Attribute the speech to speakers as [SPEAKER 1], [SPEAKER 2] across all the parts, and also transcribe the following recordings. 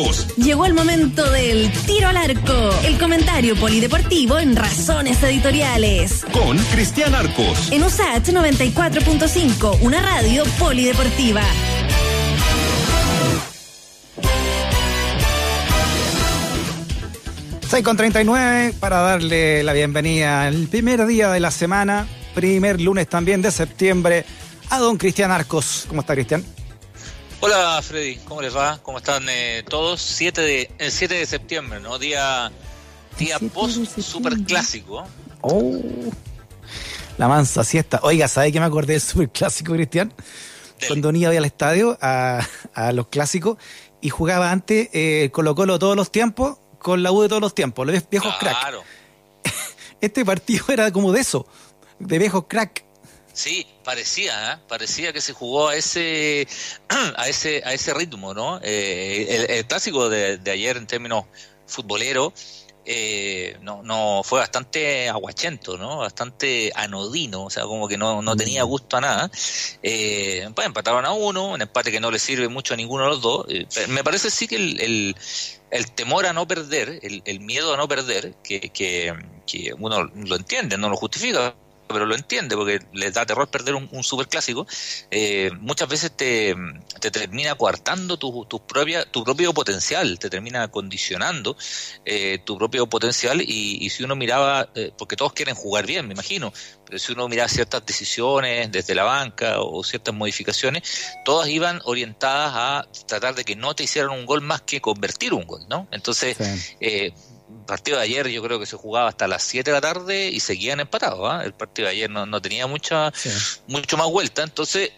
[SPEAKER 1] Arcos.
[SPEAKER 2] Llegó el momento del tiro al arco, el comentario polideportivo en Razones Editoriales.
[SPEAKER 1] Con Cristian Arcos.
[SPEAKER 2] En USAT 94.5, una radio polideportiva.
[SPEAKER 3] Seis con 39 para darle la bienvenida al primer día de la semana, primer lunes también de septiembre, a don Cristian Arcos. ¿Cómo está Cristian?
[SPEAKER 4] Hola Freddy, ¿cómo les va? ¿Cómo están eh, todos? 7 de, el 7 de septiembre, ¿no? Día, día post super clásico.
[SPEAKER 3] Oh, la mansa siesta. Oiga, ¿sabe que me acordé del super clásico, Cristian? Cuando iba al estadio a, a, los clásicos y jugaba antes eh, Colo Colo todos los tiempos con la U de todos los tiempos, los viejos
[SPEAKER 4] Claro.
[SPEAKER 3] crack. Este partido era como de eso, de viejos crack.
[SPEAKER 4] Sí, parecía, ¿eh? parecía que se jugó a ese, a ese, a ese ritmo, ¿no? Eh, el, el, clásico de, de, ayer en términos futboleros eh, no, no fue bastante aguachento, ¿no? Bastante anodino, o sea, como que no, no tenía gusto a nada. Eh, pues empataron a uno, un empate que no le sirve mucho a ninguno de los dos. Eh, me parece sí que el, el, el, temor a no perder, el, el miedo a no perder, que, que, que uno lo entiende, no lo justifica, pero lo entiende porque les da terror perder un, un superclásico, eh, muchas veces te, te termina coartando tu, tu, propia, tu propio potencial, te termina condicionando eh, tu propio potencial y, y si uno miraba, eh, porque todos quieren jugar bien, me imagino, pero si uno miraba ciertas decisiones desde la banca o ciertas modificaciones, todas iban orientadas a tratar de que no te hicieran un gol más que convertir un gol, ¿no? Entonces, sí. Partido de ayer yo creo que se jugaba hasta las 7 de la tarde y seguían empatados. ¿eh? El partido de ayer no, no tenía mucha sí. mucho más vuelta. Entonces,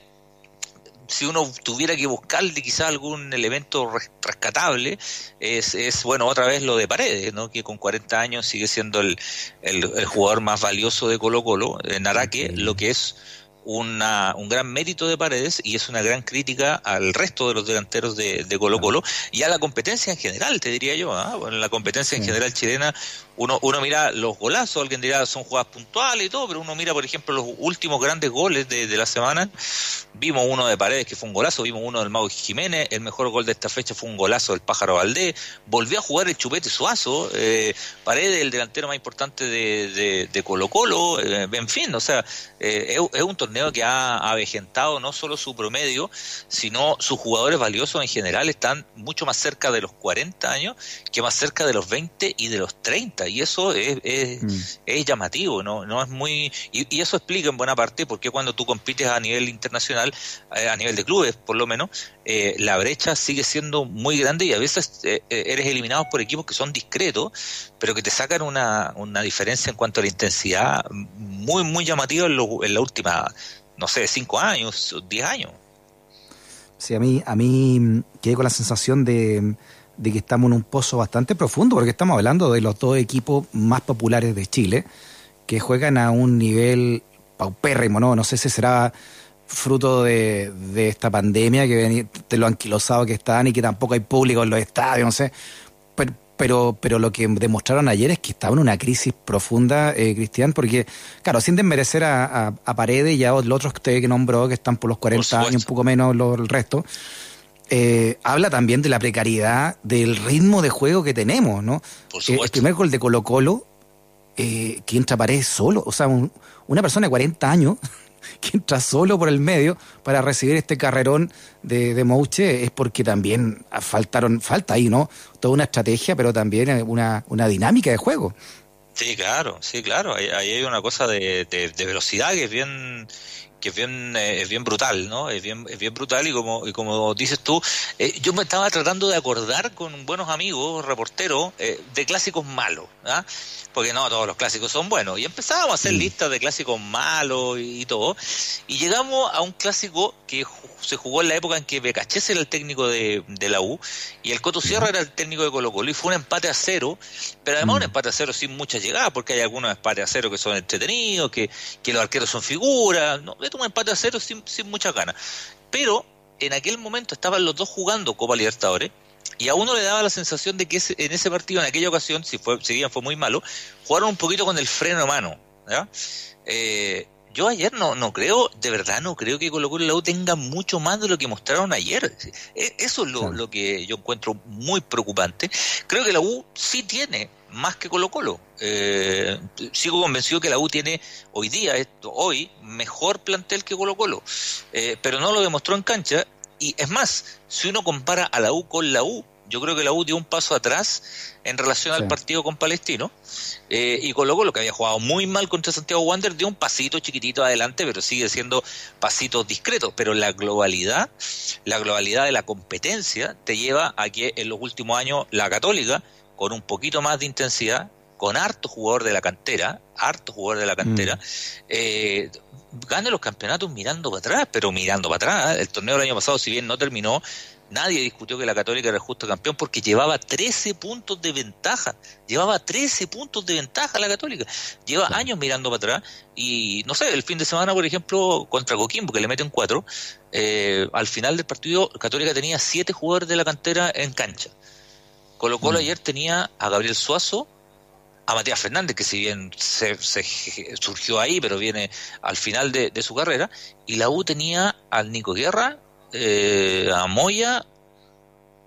[SPEAKER 4] si uno tuviera que buscarle quizás algún elemento rescatable, es, es bueno, otra vez lo de Paredes, ¿no? que con 40 años sigue siendo el, el, el jugador más valioso de Colo Colo, en Araque, lo que es una, un gran mérito de Paredes y es una gran crítica al resto de los delanteros de, de Colo Colo y a la competencia en general, te diría yo. ¿eh? Bueno, la competencia en general chilena, uno, uno mira los golazos, alguien dirá son jugadas puntuales y todo, pero uno mira, por ejemplo, los últimos grandes goles de, de la semana. Vimos uno de Paredes que fue un golazo, vimos uno del Mago Jiménez, el mejor gol de esta fecha fue un golazo del Pájaro Valdés, volvió a jugar el Chupete Suazo, eh, Paredes, el delantero más importante de, de, de Colo Colo, eh, en fin, o sea, eh, es, es un torneo torneo que ha avejentado no solo su promedio, sino sus jugadores valiosos en general están mucho más cerca de los 40 años que más cerca de los 20 y de los 30. Y eso es, es, mm. es llamativo, ¿no? no es muy y, y, eso explica en buena parte por qué cuando tú compites a nivel internacional, eh, a nivel de clubes por lo menos, eh, la brecha sigue siendo muy grande y a veces eh, eres eliminado por equipos que son discretos, pero que te sacan una, una diferencia en cuanto a la intensidad muy, muy llamativa en, lo, en la última no sé, cinco años, diez años.
[SPEAKER 3] Sí, a mí, a mí quedé con la sensación de, de, que estamos en un pozo bastante profundo, porque estamos hablando de los dos equipos más populares de Chile, que juegan a un nivel paupérrimo, ¿no? No sé si será fruto de, de esta pandemia, que de lo anquilosado que están y que tampoco hay público en los estadios, no sé. Pero, pero, lo que demostraron ayer es que estaban en una crisis profunda, eh, Cristian, porque, claro, sin desmerecer a, a, a Paredes y a los otros que usted que nombró, que están por los 40 por años, un poco menos lo, el resto, eh, habla también de la precariedad del ritmo de juego que tenemos, ¿no?
[SPEAKER 4] Eh,
[SPEAKER 3] el primer gol de Colo Colo, eh, que entra Paredes solo, o sea, un, una persona de 40 años que entra solo por el medio para recibir este carrerón de, de Mouche es porque también faltaron, falta ahí, ¿no? Toda una estrategia, pero también una, una dinámica de juego.
[SPEAKER 4] Sí, claro, sí, claro. Ahí, hay una cosa de, de, velocidad que es bien que es bien eh, es bien brutal, ¿no? Es bien es bien brutal y como y como dices tú, eh, yo me estaba tratando de acordar con buenos amigos reporteros eh, de clásicos malos, ¿ah? porque no todos los clásicos son buenos. Y empezábamos a hacer listas de clásicos malos y, y, todo. Y llegamos a un clásico que se jugó en la época en que Becachés era el técnico de, de la U y el Coto Sierra era el técnico de Colo Colo. Y fue un empate a cero, pero además un empate a cero sin mucha llegada, porque hay algunos empates a cero que son entretenidos, que, que los arqueros son figuras. No, un empate a cero sin, sin mucha ganas. Pero en aquel momento estaban los dos jugando Copa Libertadores y a uno le daba la sensación de que ese, en ese partido, en aquella ocasión, si, fue, si bien fue muy malo, jugaron un poquito con el freno a mano. ¿ya? Eh, yo ayer no, no creo, de verdad no creo que Colo Colo y la U tengan mucho más de lo que mostraron ayer. E, eso es lo, lo que yo encuentro muy preocupante. Creo que la U sí tiene más que Colo Colo. Eh, sigo convencido que la U tiene hoy día, hoy, mejor plantel que Colo Colo, eh, pero no lo demostró en cancha. Y es más, si uno compara a la U con la U, yo creo que la U dio un paso atrás en relación al partido con Palestino. Eh, y Colo Colo, que había jugado muy mal contra Santiago Wander, dio un pasito chiquitito adelante, pero sigue siendo pasitos discretos. Pero la globalidad, la globalidad de la competencia, te lleva a que en los últimos años la Católica, con un poquito más de intensidad, con harto jugador de la cantera, harto jugador de la cantera, mm. eh, gane los campeonatos mirando para atrás, pero mirando para atrás. El torneo del año pasado, si bien no terminó, Nadie discutió que la Católica era el justo campeón porque llevaba 13 puntos de ventaja. Llevaba 13 puntos de ventaja la Católica. Lleva años mirando para atrás y no sé, el fin de semana, por ejemplo, contra Coquimbo, que le meten 4, eh, al final del partido Católica tenía 7 jugadores de la cantera en cancha. Colo Colo mm. ayer tenía a Gabriel Suazo, a Matías Fernández, que si bien se, surgió ahí, pero viene al final de, de, su carrera, y la U tenía al Nico Guerra, eh, a Moya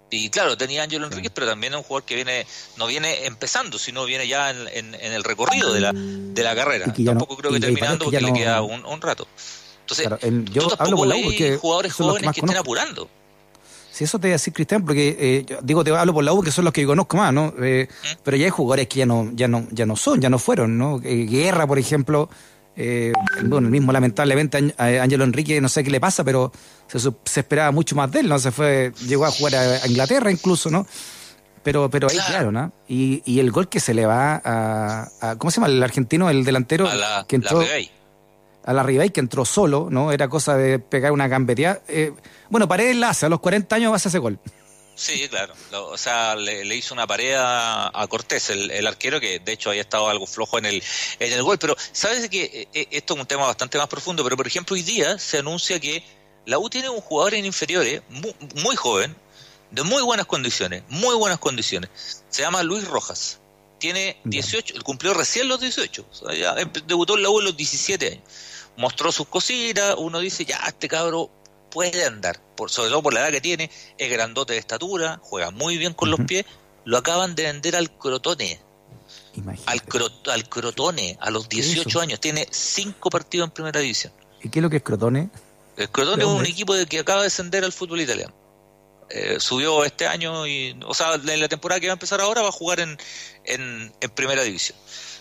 [SPEAKER 4] y claro, tenía Ángelo Enríquez, pero también es un jugador que viene no viene empezando, sino viene ya en, el recorrido de la, de la carrera. Tampoco creo que terminando porque le queda un, rato. Entonces, yo hablo por la U porque jugadores jóvenes que, estén apurando.
[SPEAKER 3] Si eso te voy a decir, Cristian, porque eh, digo, te hablo por la U, que son los que conozco más, ¿no? Eh, ¿Mm? Pero ya hay jugadores que ya no, ya no, ya no son, ya no fueron, ¿no? Guerra, por ejemplo, eh, bueno, el mismo lamentablemente Ángelo Enrique, no sé qué le pasa, pero se, esperaba mucho más de él, ¿no? Se fue, llegó a jugar a, Inglaterra incluso, ¿no? Pero, pero ahí claro, ¿no? Y, y el gol que se le va a, ¿cómo se llama? El argentino, el delantero que entró a la Ribey, que entró solo, ¿no? Era cosa de pegar una gambeteada. Eh, bueno, Paredes la hace, a los 40 años vas a ese gol.
[SPEAKER 4] Sí, claro. o sea, le, hizo una pared a, Cortés, el, arquero, que de hecho había estado algo flojo en el, en el gol. Pero, ¿sabes que eh, eh, esto es un tema bastante más profundo? Pero, por ejemplo, hoy día se anuncia que la U tiene un jugador en inferiores, muy, joven, de muy buenas condiciones, muy buenas condiciones. Se llama Luis Rojas. Tiene 18, cumplió recién los 18. O sea, ya debutó en la U a los 17 años. Mostró sus cositas, uno dice, ya, este cabro puede andar, por, sobre todo por la edad que tiene, es grandote de estatura, juega muy bien con los pies, lo acaban de vender al Crotone. Al, al Crotone, a los 18 años, tiene 5 partidos en primera división.
[SPEAKER 3] ¿Y qué es lo que es Crotone?
[SPEAKER 4] El Crotone es un equipo de que acaba de ascender al fútbol italiano. Eh, subió este año y, o sea, en la temporada que va a empezar ahora va a jugar en, en, primera división.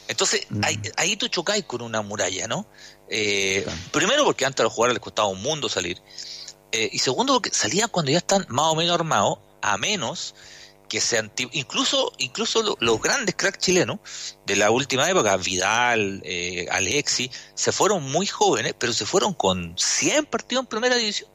[SPEAKER 4] Entonces, mm. ahí, ahí, tú chocáis con una muralla, ¿no? Eh, primero porque antes a los jugadores les costaba un mundo salir. Eh, y segundo, porque salían cuando ya están más o menos armados, a menos que sean incluso incluso los grandes cracks chilenos de la última época, Vidal, eh, Alexi, se fueron muy jóvenes, pero se fueron con 100 partidos en primera división.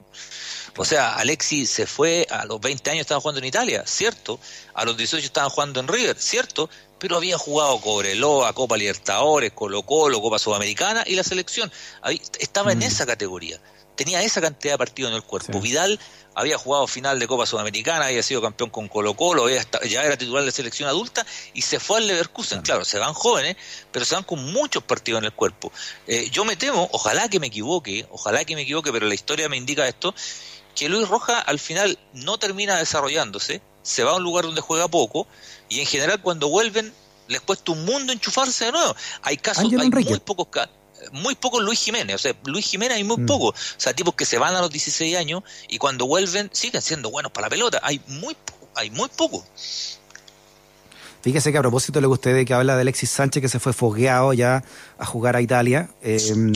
[SPEAKER 4] O sea, Alexi se fue a los 20 años, estaba jugando en Italia, cierto. A los 18 estaban jugando en River, cierto. Pero había jugado Cobreloa, Copa Libertadores, Colo Colo, Copa Sudamericana y la selección. Ahí, estaba en mm. esa categoría tenía esa cantidad de partidos en el cuerpo. Vidal había jugado final de Copa Sudamericana, había sido campeón con Colo Colo, ya era titular de selección adulta y se fue al Leverkusen. Claro, se van jóvenes, pero se van con muchos partidos en el cuerpo. Eh, yo me temo, ojalá que me equivoque, ojalá que me equivoque, pero la historia me indica esto, que Luis Roja al final no termina desarrollándose, se va a un lugar donde juega poco y en general cuando vuelven les cuesta un mundo enchufarse de nuevo. Hay casos, hay muy pocos casos muy poco Luis Jiménez, o sea, Luis Jiménez hay muy mm. poco, o sea, tipos que se van a los 16 años y cuando vuelven siguen siendo buenos para la pelota, hay muy hay muy poco.
[SPEAKER 3] Fíjese que a propósito de lo que usted que habla de Alexis Sánchez que se fue fogueado ya a jugar a Italia, em,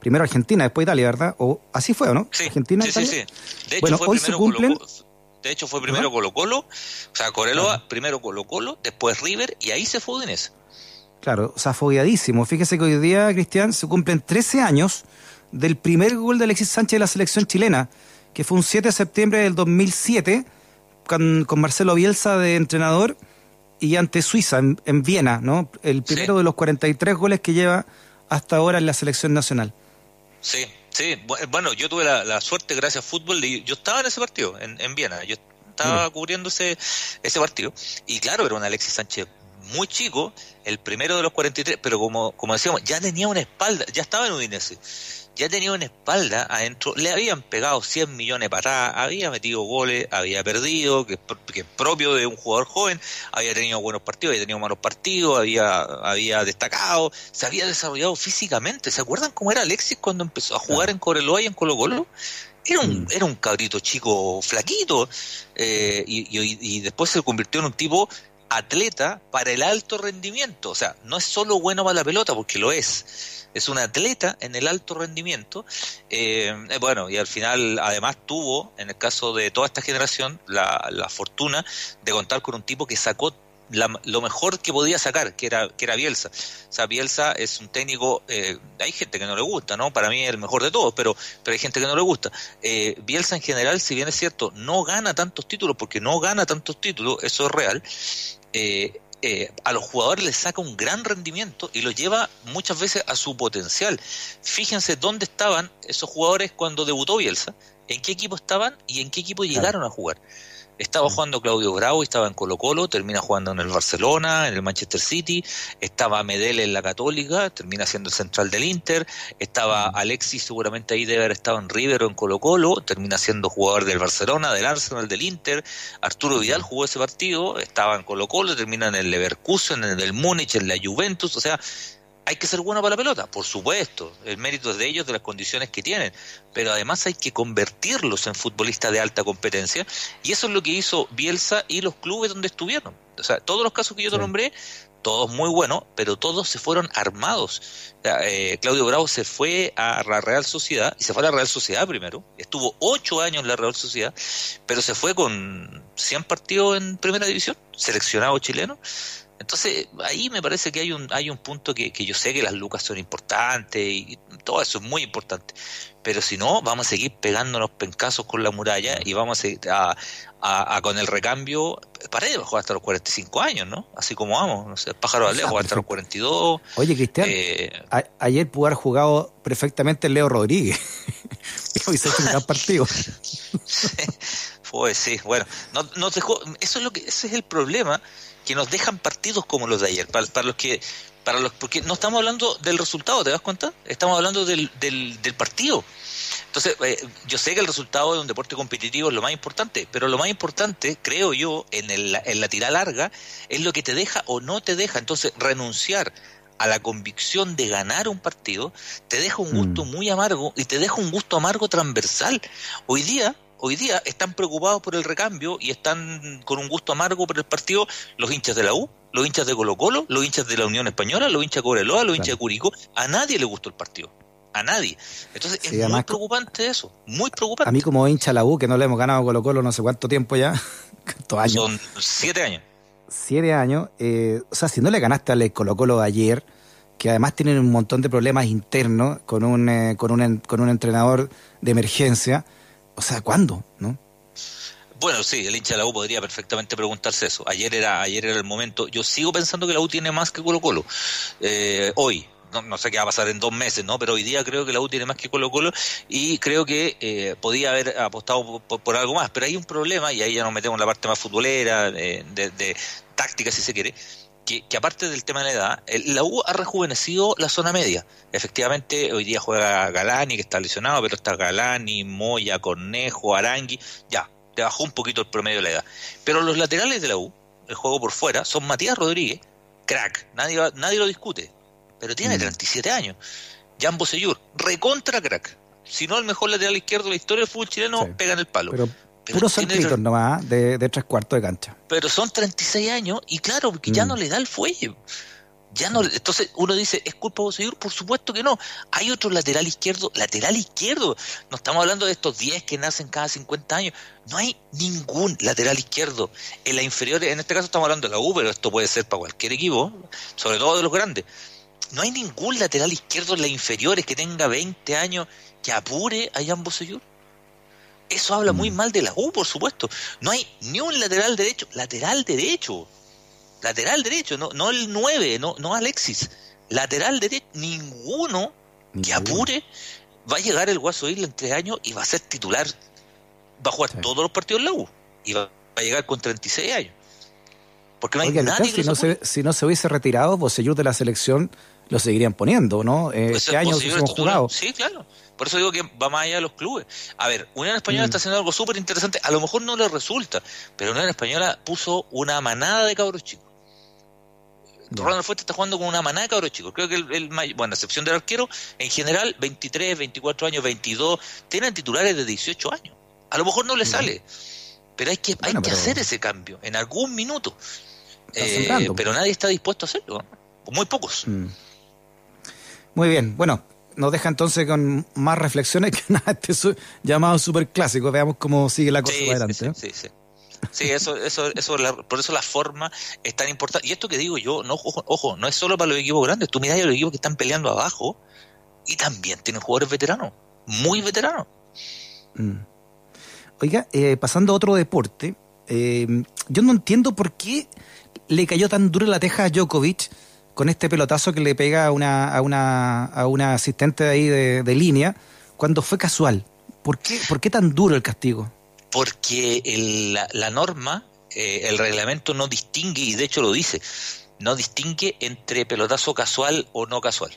[SPEAKER 3] primero Argentina, después Italia, ¿verdad? O así fue, ¿o no?
[SPEAKER 4] Sí,
[SPEAKER 3] Argentina,
[SPEAKER 4] sí, sí, sí, De hecho, bueno, fue hoy se cumplen. De hecho, fue primero Colo Colo, o sea, Coreloa, primero Colo Colo, después River, y ahí se fue Udinese.
[SPEAKER 3] Claro, o sea, fogueadísimo. Fíjese que hoy día, Cristian, se cumplen 13 años del primer gol de Alexis Sánchez de la selección chilena, que fue un 7 de septiembre del 2007, con, con Marcelo Bielsa de entrenador y ante Suiza, en, Viena, ¿no? El primero de los 43 goles que lleva hasta ahora en la selección nacional.
[SPEAKER 4] Sí, sí. Bueno, yo tuve la, suerte, gracias a fútbol, yo estaba en ese partido, en, Viena. Yo estaba cubriendo ese, ese partido. Y claro, era un Alexis Sánchez muy chico, el primero de los 43, pero como, como decíamos, ya tenía una espalda, ya estaba en Udinese, ya tenía una espalda adentro, le habían pegado 100 millones para atrás, había metido goles, había perdido, que, que es propio de un jugador joven, había tenido buenos partidos, había tenido malos partidos, había, había destacado, se había desarrollado físicamente. ¿Se acuerdan cómo era Alexis cuando empezó a jugar en Coreloa y en Colo Colo? Era un, mm. era un cabrito chico flaquito eh, y, y, después se convirtió en un tipo atleta para el alto rendimiento. O sea, no es solo bueno para la pelota, porque lo es. Es un atleta en el alto rendimiento. Eh, eh, bueno, y al final, además, tuvo, en el caso de toda esta generación, la, la fortuna de contar con un tipo que sacó lo mejor que podía sacar, que era, que era Bielsa. O sea, Bielsa es un técnico, eh, hay gente que no le gusta, ¿no? Para mí es el mejor de todos, pero, pero hay gente que no le gusta. Eh, Bielsa en general, si bien es cierto, no gana tantos títulos, porque no gana tantos títulos, eso es real. Eh, a los jugadores les saca un gran rendimiento y los lleva muchas veces a su potencial. Fíjense dónde estaban esos jugadores cuando debutó Bielsa, en qué equipo estaban y en qué equipo llegaron a jugar. Estaba jugando Claudio Grau, estaba en Colo Colo, termina jugando en el Barcelona, en el Manchester City, estaba Medel en la Católica, termina siendo el central del Inter, estaba Alexis seguramente ahí debe haber estado en River o en Colo Colo, termina siendo jugador del Barcelona, del Arsenal, del Inter, Arturo Vidal jugó ese partido, estaba en Colo Colo, termina en el Leverkusen, en el Múnich, en la Juventus, o sea, hay que ser bueno para la pelota, por supuesto, el mérito es de ellos, de las condiciones que tienen, pero además hay que convertirlos en futbolistas de alta competencia, y eso es lo que hizo Bielsa y los clubes donde estuvieron. O sea, todos los casos que yo te nombré, todos muy buenos, pero todos se fueron armados. Eh, Claudio Bravo se fue a la Real Sociedad, y se fue a la Real Sociedad primero, estuvo ocho años en la Real Sociedad, pero se fue con 100 partidos en primera división, seleccionado chileno, entonces, ahí me parece que hay un, hay un punto que, que yo sé que las lucas son importantes y todo eso es muy importante. Pero si no, vamos a seguir pegándonos pencazos con la muralla y vamos a, a, con el recambio. Paredes va a jugar hasta los 45 años, ¿no? Así como vamos. No sé, Pájaro va a jugar hasta los 42.
[SPEAKER 3] Oye, Cristian, eh, ayer pudo haber jugado perfectamente Leo Rodríguez. y se hecho un gran partido.
[SPEAKER 4] pues sí, bueno, no, dejó, eso es lo que, ese es el problema que nos dejan partidos como los de ayer, para, los que, para los, porque no estamos hablando del resultado, ¿te das cuenta? Estamos hablando del, del, partido. Entonces, eh, yo sé que el resultado de un deporte competitivo es lo más importante, pero lo más importante, creo yo, en, el, en la tira larga, es lo que te deja o no te deja. Entonces, renunciar a la convicción de ganar un partido te deja un gusto mm. muy amargo y te deja un gusto amargo transversal. Hoy día, hoy día están preocupados por el recambio y están con un gusto amargo por el partido los hinchas de la U, los hinchas de Colo Colo, los hinchas de la Unión Española, los hinchas de Coreloa, los hinchas de Curicó. A nadie le gustó el partido. A nadie. Entonces es muy preocupante eso, muy preocupante.
[SPEAKER 3] A mí como hincha de la U, que no le hemos ganado a Colo Colo no sé cuánto tiempo ya,
[SPEAKER 4] años. Son siete años.
[SPEAKER 3] Siete años. Eh, o sea, si no le ganaste al Colo Colo ayer, que además tienen un montón de problemas internos con un, eh, con un, con un entrenador de emergencia, o sea, ¿cuándo? ¿No?
[SPEAKER 4] Bueno, sí, el hincha de la U podría perfectamente preguntarse eso. Ayer era, ayer era el momento. Yo sigo pensando que la U tiene más que Colo Colo. Eh, hoy, no, sé qué va a pasar en dos meses, ¿no? Pero hoy día creo que la U tiene más que Colo Colo y creo que eh, podía haber apostado por, algo más. Pero hay un problema, y ahí ya nos metemos en la parte más futbolera, de, de táctica si se quiere, que, aparte del tema de la edad, la U ha rejuvenecido la zona media. Efectivamente, hoy día juega Galani, que está lesionado, pero está Galani, Moya, Cornejo, Arangui, ya, te bajó un poquito el promedio de la edad. Pero los laterales de la U, el juego por fuera, son Matías Rodríguez, crack, nadie, nadie lo discute, pero tiene 37 mm. años. Jan Bosellur, recontra crack. Si no, el mejor lateral izquierdo de la historia del fútbol chileno, pega en el palo.
[SPEAKER 3] Puro saltitos nomás, de, de tres cuartos de cancha.
[SPEAKER 4] Pero son 36 años y claro, que ya mm. no le da el fuelle. Ya no, entonces uno dice, ¿es culpa de seguir? Por supuesto que no. Hay otro lateral izquierdo, lateral izquierdo. No estamos hablando de estos 10 que nacen cada 50 años. No hay ningún lateral izquierdo. En la inferior, en este caso estamos hablando de la U, pero esto puede ser para cualquier equipo, sobre todo de los grandes. No hay ningún lateral izquierdo en las inferiores que tenga 20 años que apure a Jan Bosellur. Eso habla muy mm. mal de la U, por supuesto. No hay ni un lateral derecho. Lateral derecho. Lateral derecho, no, no el 9, no, no Alexis. Lateral derecho, ninguno que apure. Va a llegar el Guaso Isla en tres años y va a ser titular. Va a jugar todos los partidos en la U. Y va, a llegar con 36 años. Porque no hay
[SPEAKER 3] Oiga,
[SPEAKER 4] nadie
[SPEAKER 3] si,
[SPEAKER 4] que
[SPEAKER 3] no se, si no se hubiese retirado, de la selección lo seguirían poniendo, ¿no? Eh,
[SPEAKER 4] Pues
[SPEAKER 3] este año hemos jugado.
[SPEAKER 4] Sí, claro. Por eso digo que va más allá de los clubes. A ver, Unión Española
[SPEAKER 3] Mm.
[SPEAKER 4] está haciendo algo súper interesante. A lo mejor no le resulta, pero Unión Española puso una manada de cabros chicos.
[SPEAKER 3] Ya.
[SPEAKER 4] Ronald Fuente está jugando con una manada de cabros chicos. Creo que el, el bueno, a excepción del arquero, en general, 23, 24 años, 22, tienen titulares de 18 años. A lo mejor no le sale, pero hay que, hay que
[SPEAKER 3] pero-
[SPEAKER 4] hacer ese cambio en algún minuto. Eh, pero nadie está dispuesto a hacerlo. ¿no? Muy pocos.
[SPEAKER 3] Mm. Muy bien, bueno, nos deja entonces con más reflexiones que nada este su- llamado super clásico. Veamos cómo sigue la cosa
[SPEAKER 4] Sí,
[SPEAKER 3] para
[SPEAKER 4] sí,
[SPEAKER 3] adelante.
[SPEAKER 4] sí,
[SPEAKER 3] ¿eh?
[SPEAKER 4] sí, sí. Sí, eso, eso, eso, la- por eso la forma es tan importante. Y esto que digo yo, no, ojo, ojo, no es solo para los equipos grandes. Tú mirás a los equipos que están peleando abajo y también tienen jugadores veteranos, muy veteranos.
[SPEAKER 3] Mm. Oiga, eh, pasando a otro deporte, eh, yo no entiendo por qué le cayó tan duro la teja a Djokovic con este pelotazo que le pega a una, a una, a una asistente de ahí de, de línea cuando fue casual. ¿Por qué, ¿Por qué tan duro el castigo?
[SPEAKER 4] Porque el- la, la norma, eh, el reglamento no distingue, y de hecho lo dice, no distingue entre pelotazo casual o no casual.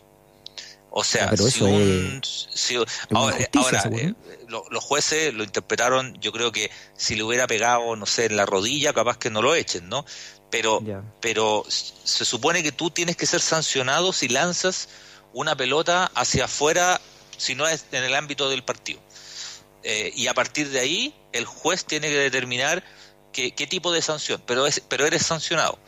[SPEAKER 4] O sea,
[SPEAKER 3] Ah, pero
[SPEAKER 4] si
[SPEAKER 3] eso
[SPEAKER 4] un... si- ahora, ahora, eh, lo- los jueces lo interpretaron, yo creo que si le hubiera pegado, no sé, en la rodilla, capaz que no lo echen, ¿no? Pero, pero se supone que tú tienes que ser sancionado si lanzas una pelota hacia afuera, si no es en el ámbito del partido. Eh, y a partir de ahí, el juez tiene que determinar qué, qué tipo de sanción, pero, es, pero eres sancionado.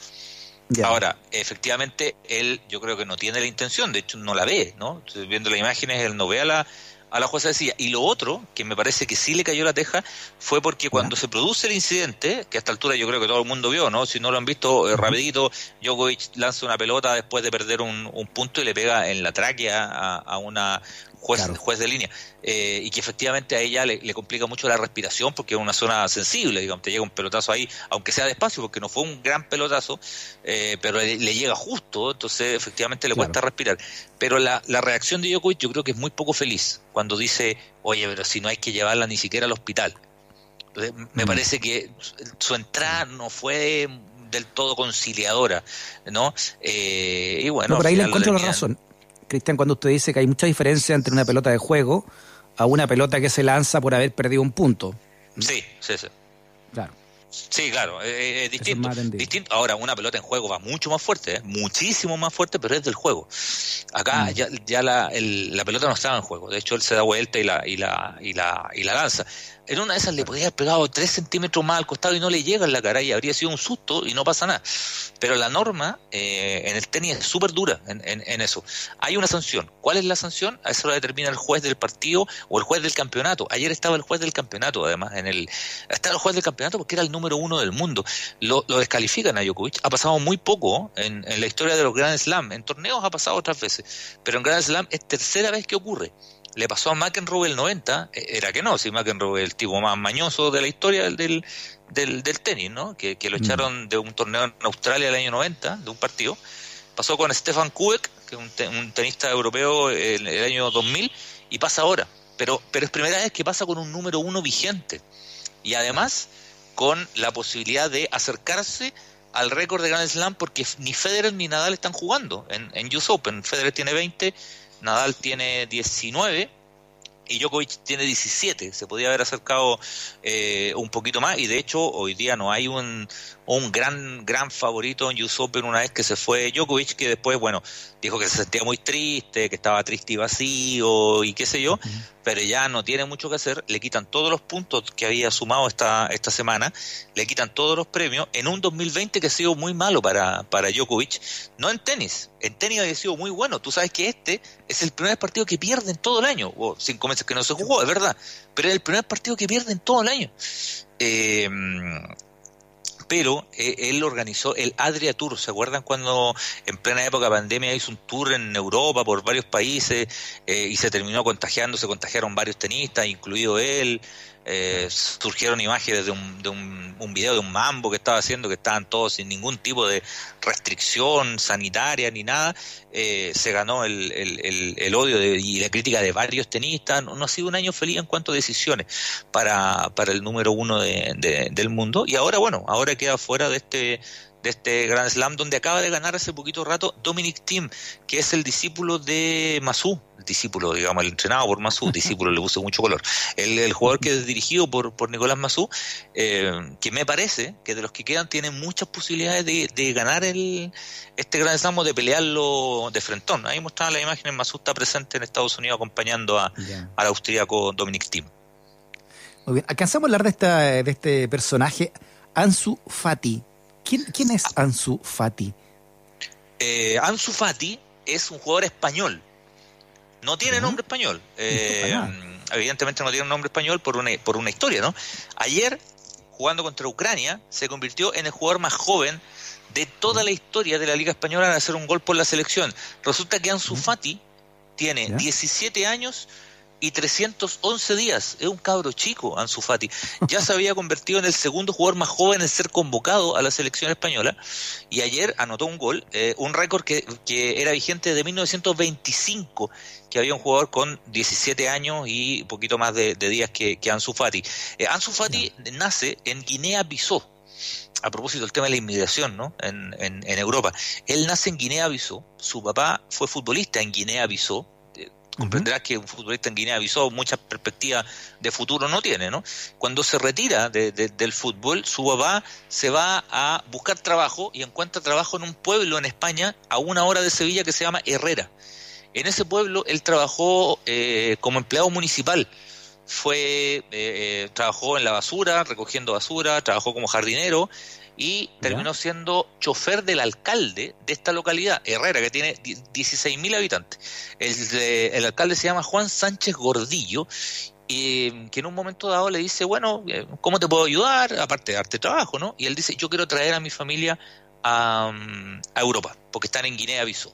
[SPEAKER 4] Ahora, efectivamente, él yo creo que no tiene la intención, de hecho no la ve, ¿no? Viendo las imágenes, él no ve a la, a la jueza de silla. Y lo otro, que me parece que sí le cayó la teja, fue porque cuando se produce el incidente, que a esta altura yo creo que todo el mundo vio, ¿no? Si no lo han visto, eh, rapidito, Djokovic lanza una pelota después de perder un, un punto y le pega en la tráquea a, a una juez,
[SPEAKER 3] Claro.
[SPEAKER 4] juez de línea. Eh, y que efectivamente a ella le, le complica mucho la respiración porque es una zona sensible, digamos, te llega un pelotazo ahí, aunque sea despacio, porque no fue un gran pelotazo, eh, pero le, le llega justo, entonces efectivamente le
[SPEAKER 3] Claro.
[SPEAKER 4] cuesta respirar. Pero la, la reacción de Djokovic yo creo que es muy poco feliz cuando dice, oye, pero si no hay que llevarla ni siquiera al hospital. Entonces, me
[SPEAKER 3] Mm.
[SPEAKER 4] parece que su entrada no fue del todo conciliadora, ¿no? Eh, y bueno,
[SPEAKER 3] No, por ahí le encuentro la razón. Cristian, cuando usted dice que hay mucha diferencia entre una pelota de juego a una pelota que se lanza por haber perdido un punto.
[SPEAKER 4] Sí, sí, sí.
[SPEAKER 3] Claro.
[SPEAKER 4] Sí, claro, eh, eh, es distinto. distinto. Ahora, una pelota en juego va mucho más fuerte, ¿eh? muchísimo más fuerte, pero es del juego. Acá
[SPEAKER 3] Mm.
[SPEAKER 4] ya, ya la, el- la pelota no estaba en juego. De hecho, él se da vuelta y la, y la, y la, y la lanza. En una de esas le podía haber pegado tres centímetros más al costado y no le llega en la cara y habría sido un susto y no pasa nada. Pero la norma eh, en el tenis es súper dura en, en- eso. Hay una sanción. ¿Cuál es la sanción? A eso lo determina el juez del partido o el juez del campeonato. Ayer estaba el juez del campeonato, además, en el estaba el juez del campeonato porque era el número uno del mundo. Lo, lo descalifican a Djokovic. Ha pasado muy poco en, en la historia de los Grand Slam. En torneos ha pasado otras veces, pero en Grand Slam es tercera vez que ocurre. Le pasó a McEnroe el 90, eh, era que no, si McEnroe es el tipo más mañoso de la historia del, del, del tenis, ¿no? Que, que lo
[SPEAKER 3] Mm.
[SPEAKER 4] echaron de un torneo en Australia el año 90, de un partido. Pasó con Stefan Kubek, que es un, te- un tenista europeo en el año 2000, y pasa ahora. Pero, pero es primera vez que pasa con un número uno vigente. Y además con la posibilidad de acercarse al récord de Grand Slam porque ni Federer ni Nadal están jugando en, en US Open. Federer tiene 20, Nadal tiene 19 y Djokovic tiene 17. Se podía haber acercado eh, un poquito más y de hecho hoy día no hay un, un gran gran favorito en US Open una vez que se fue Djokovic que después, bueno, dijo que se sentía muy triste, que estaba triste y vacío y qué sé yo, pero ya no tiene mucho que hacer, le quitan todos los puntos que había sumado esta, esta semana, le quitan todos los premios. En un 2020 que ha sido muy malo para, para Djokovic, no en tenis, en tenis había sido muy bueno, tú sabes que este es el primer partido que pierde en todo el año, o cinco meses que no se jugó, es verdad, pero es el primer partido que pierde en todo el año. Eh, pero eh, él organizó el Adria Tour. ¿Se acuerdan cuando en plena época de pandemia hizo un tour en Europa por varios países eh, y se terminó contagiando? Se contagiaron varios tenistas, incluido él. Eh, surgieron imágenes de, un, de un, un, video de un mambo que estaba haciendo, que estaban todos sin ningún tipo de restricción sanitaria ni nada. Eh, se ganó el, el, el, el odio de, y la crítica de varios tenistas. No, no, ha sido un año feliz en cuanto a decisiones para, para el número uno de, de, del mundo. Y ahora, bueno, ahora queda fuera de este de este Grand Slam, donde acaba de ganar hace poquito rato Dominic Thiem, que es el discípulo de Masú, discípulo, digamos, el entrenado por Masú, discípulo le puso mucho color, el, el jugador que es dirigido por, por Nicolás Masú, eh, que me parece que de los que quedan tienen muchas posibilidades de, de ganar el este Grand Slam de pelearlo de frentón. Ahí mostraba la imagen, Masú está presente en Estados Unidos acompañando a, al austríaco Dominic Thiem.
[SPEAKER 3] Muy bien, alcanzamos a hablar de, esta, de este personaje, Ansu Fati. ¿Quién, quién es Ansu Fati?
[SPEAKER 4] Eh, Ansu Fati es un jugador español. No tiene nombre español. Eh, evidentemente no tiene un nombre español por una, por una historia, ¿no? Ayer, jugando contra Ucrania, se convirtió en el jugador más joven de toda la historia de la Liga Española en hacer un gol por la selección. Resulta que Ansu Fati tiene 17 años y 311 días. Es un cabro chico, Ansu Fati. Ya se había convertido en el segundo jugador más joven en ser convocado a la selección española y ayer anotó un gol, eh, un récord que, que, era vigente de 1925, que había un jugador con 17 años y poquito más de, de días que, que, Ansu Fati. Eh, Ansu Fati no. nace en Guinea-Bissau. A propósito del tema de la inmigración ¿no? en, en, en Europa. Él nace en Guinea-Bissau. Su papá fue futbolista en Guinea-Bissau comprenderás que un futbolista en Guinea Bissau muchas perspectivas de futuro no tiene, ¿no? Cuando se retira de, del fútbol, su papá se va a buscar trabajo y encuentra trabajo en un pueblo en España a una hora de Sevilla que se llama Herrera. En ese pueblo él trabajó eh, como empleado municipal. Fue, eh, eh, trabajó en la basura, recogiendo basura, trabajó como jardinero y terminó ¿Ya? siendo chofer del alcalde de esta localidad, Herrera, que tiene 16.000 habitantes. El, el, alcalde se llama Juan Sánchez Gordillo, y, que en un momento dado le dice, bueno, eh, ¿cómo te puedo ayudar? Aparte de darte trabajo, ¿no? Y él dice, yo quiero traer a mi familia a, a Europa, porque están en Guinea-Bissau.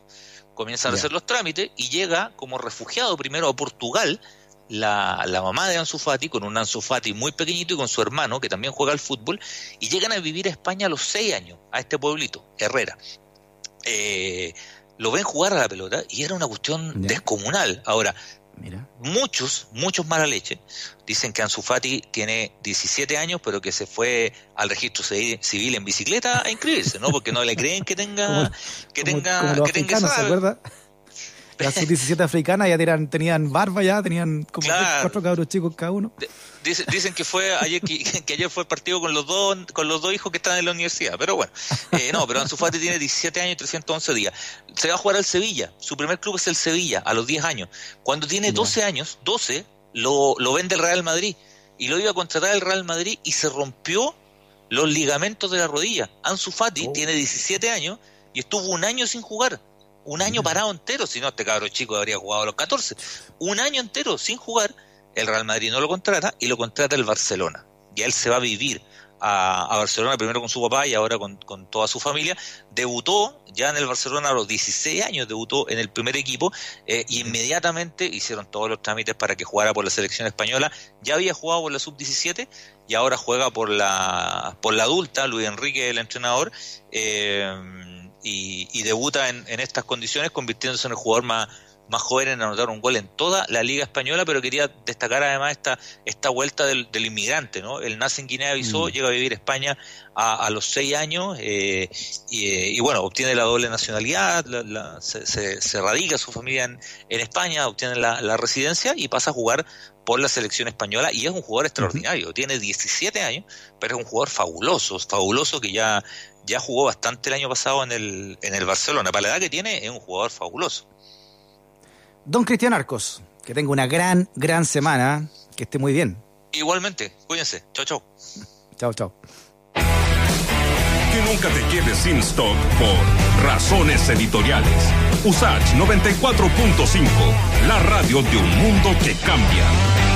[SPEAKER 4] Comienzan yeah. a hacer los trámites y llega como refugiado primero a Portugal, la, la, mamá de Ansu Fati, con un Ansu Fati muy pequeñito y con su hermano, que también juega al fútbol, y llegan a vivir a España a los seis años, a este pueblito, Herrera. Eh, lo ven jugar a la pelota y era una cuestión descomunal. Ahora, Mira. muchos, muchos mala leche, dicen que Ansu Fati tiene 17 años, pero que se fue al registro civil en bicicleta a inscribirse, ¿no? Porque no le creen que tenga,
[SPEAKER 3] como,
[SPEAKER 4] que tenga,
[SPEAKER 3] como
[SPEAKER 4] que tenga
[SPEAKER 3] esa... ¿se acuerda? las sub-17 africanas ya tenían, tenían barba ya, tenían como claro. cuatro cabros chicos cada uno.
[SPEAKER 4] Dicen, dicen que fue ayer que, que, ayer fue el partido con los dos con los dos hijos que están en la universidad, pero bueno, eh, no, pero Ansu Fati tiene 17 años y 311 días. Se va a jugar al Sevilla, su primer club es el Sevilla, a los 10 años. Cuando tiene 12 años, 12, lo, lo vende el Real Madrid y lo iba a contratar el Real Madrid y se rompió los ligamentos de la rodilla. Ansu Fati oh. tiene 17 años y estuvo un año sin jugar un año parado entero, si no, este cabro chico habría jugado a los 14. Un año entero sin jugar, el Real Madrid no lo contrata y lo contrata el Barcelona. Y él se va a vivir a, a Barcelona primero con su papá y ahora con, con, toda su familia. Debutó ya en el Barcelona a los 16 años, debutó en el primer equipo eh, y inmediatamente hicieron todos los trámites para que jugara por la selección española. Ya había jugado por la sub-17 y ahora juega por la, por la adulta, Luis Enrique, el entrenador. Eh, y, y debuta en, en, estas condiciones convirtiéndose en el jugador más, más joven en anotar un gol en toda la liga española, pero quería destacar además esta, esta vuelta del, del inmigrante, ¿no? Él nace en Guinea-Bissau, mm. llega a vivir a España a, a los seis años eh, y, y, bueno, obtiene la doble nacionalidad, la, la, se, se, se, radica su familia en, en España, obtiene la, la, residencia y pasa a jugar por la selección española y es un jugador extraordinario, uh -huh. tiene 17 años, pero es un jugador fabuloso, fabuloso que ya ya jugó bastante el año pasado en el, en el Barcelona. Para la edad que tiene, es un jugador fabuloso.
[SPEAKER 3] Don Cristian Arcos, que tenga una gran, gran semana. Que esté muy bien.
[SPEAKER 4] Igualmente, cuídense. Chao, chao.
[SPEAKER 3] Chao, chao.
[SPEAKER 1] Que nunca te quedes sin stock por razones editoriales. USACH 94.5, la radio de un mundo que cambia.